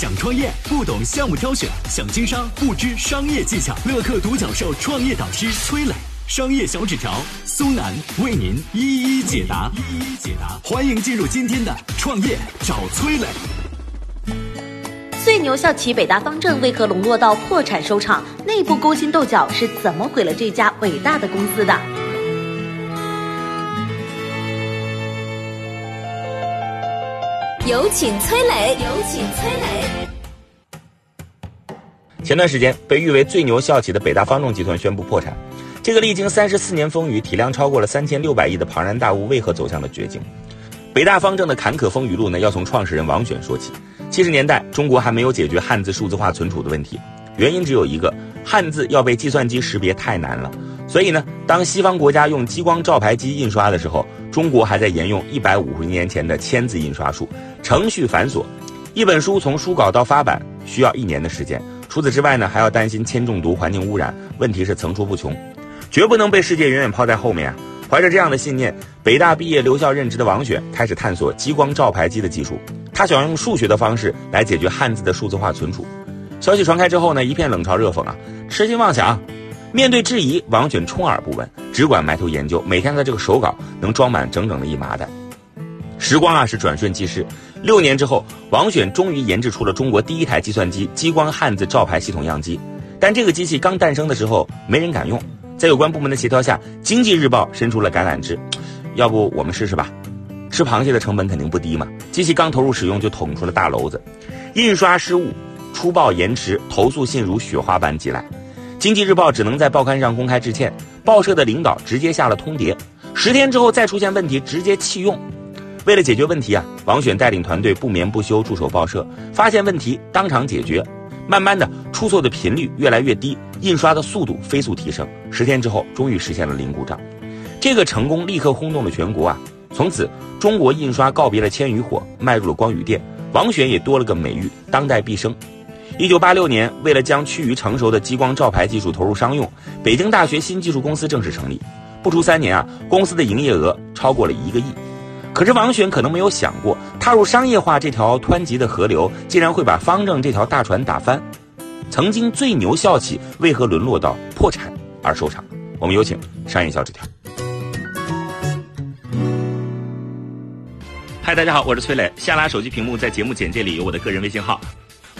想创业不懂项目挑选，想经商不知商业技巧。乐客独角兽创业导师崔磊，商业小纸条苏南为您一一解答。一一解答，欢迎进入今天的创业找崔磊。最牛校企北大方正为何沦落到破产收场？内部勾心斗角是怎么毁了这家伟大的公司的？有请崔磊，有请崔磊。前段时间，被誉为最牛校企的北大方正集团宣布破产。这个历经三十四年风雨、体量超过了三千六百亿的庞然大物，为何走向了绝境？北大方正的坎坷风雨路呢？要从创始人王选说起。七十年代，中国还没有解决汉字数字化存储的问题，原因只有一个：汉字要被计算机识别太难了。所以呢，当西方国家用激光照排机印刷的时候，中国还在沿用一百五十年前的签字印刷术，程序繁琐，一本书从书稿到发版需要一年的时间。除此之外呢，还要担心铅中毒、环境污染，问题是层出不穷，绝不能被世界远远抛在后面啊！怀着这样的信念，北大毕业留校任职的王选开始探索激光照排机的技术，他想用数学的方式来解决汉字的数字化存储。消息传开之后呢，一片冷嘲热讽啊，痴心妄想。面对质疑，王选充耳不闻，只管埋头研究。每天的这个手稿能装满整整的一麻袋。时光啊，是转瞬即逝。六年之后，王选终于研制出了中国第一台计算机激光汉字照排系统样机。但这个机器刚诞生的时候，没人敢用。在有关部门的协调下，经济日报伸出了橄榄枝，要不我们试试吧？吃螃蟹的成本肯定不低嘛。机器刚投入使用就捅出了大娄子，印刷失误、出报延迟，投诉信如雪花般寄来。经济日报只能在报刊上公开致歉，报社的领导直接下了通牒，十天之后再出现问题直接弃用。为了解决问题啊，王选带领团队不眠不休驻守报社，发现问题当场解决。慢慢的，出错的频率越来越低，印刷的速度飞速提升。十天之后，终于实现了零故障。这个成功立刻轰动了全国啊！从此，中国印刷告别了铅与火，迈入了光与电。王选也多了个美誉——当代毕生。一九八六年，为了将趋于成熟的激光照排技术投入商用，北京大学新技术公司正式成立。不出三年啊，公司的营业额超过了一个亿。可是王选可能没有想过，踏入商业化这条湍急的河流，竟然会把方正这条大船打翻。曾经最牛校企为何沦落到破产而收场？我们有请商业小纸条。嗨，大家好，我是崔磊。下拉手机屏幕，在节目简介里有我的个人微信号。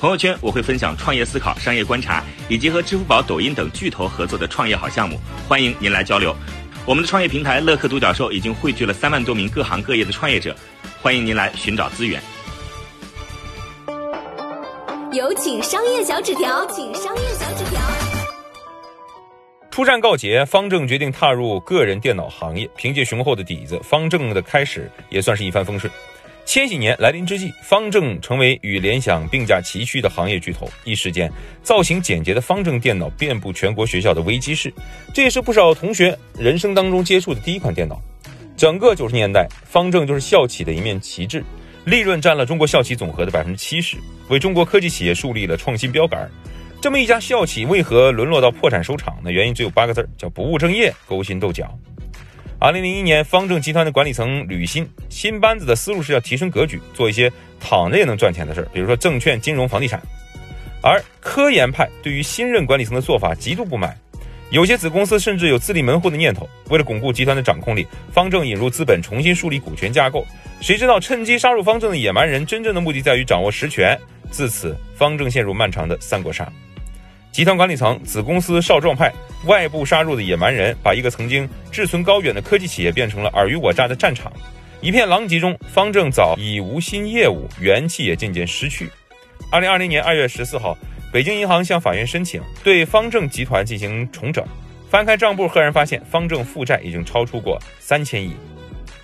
朋友圈我会分享创业思考、商业观察，以及和支付宝、抖音等巨头合作的创业好项目，欢迎您来交流。我们的创业平台乐客独角兽已经汇聚了三万多名各行各业的创业者，欢迎您来寻找资源。有请商业小纸条，请商业小纸条。出战告捷，方正决定踏入个人电脑行业，凭借雄厚的底子，方正的开始也算是一帆风顺。千禧年来临之际，方正成为与联想并驾齐驱的行业巨头。一时间，造型简洁的方正电脑遍布全国学校的微机室，这也是不少同学人生当中接触的第一款电脑。整个九十年代，方正就是校企的一面旗帜，利润占了中国校企总和的百分之七十，为中国科技企业树立了创新标杆。这么一家校企，为何沦落到破产收场呢？原因只有八个字叫不务正业，勾心斗角。二零零一年，方正集团的管理层履新，新班子的思路是要提升格局，做一些躺着也能赚钱的事儿，比如说证券、金融、房地产。而科研派对于新任管理层的做法极度不满，有些子公司甚至有自立门户的念头。为了巩固集团的掌控力，方正引入资本，重新树立股权架构。谁知道趁机杀入方正的野蛮人，真正的目的在于掌握实权。自此，方正陷入漫长的三国杀。集团管理层、子公司少壮派、外部杀入的野蛮人，把一个曾经志存高远的科技企业变成了尔虞我诈的战场。一片狼藉中，方正早已无新业务，元气也渐渐失去。二零二零年二月十四号，北京银行向法院申请对方正集团进行重整。翻开账簿，赫然发现方正负债已经超出过三千亿。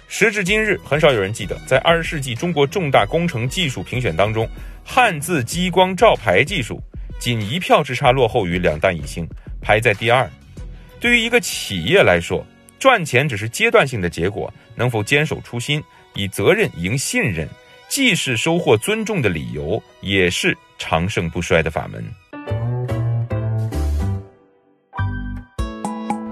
时至今日，很少有人记得，在二十世纪中国重大工程技术评选当中，汉字激光照排技术。仅一票之差，落后于两弹一星，排在第二。对于一个企业来说，赚钱只是阶段性的结果，能否坚守初心，以责任赢信任，既是收获尊重的理由，也是长盛不衰的法门。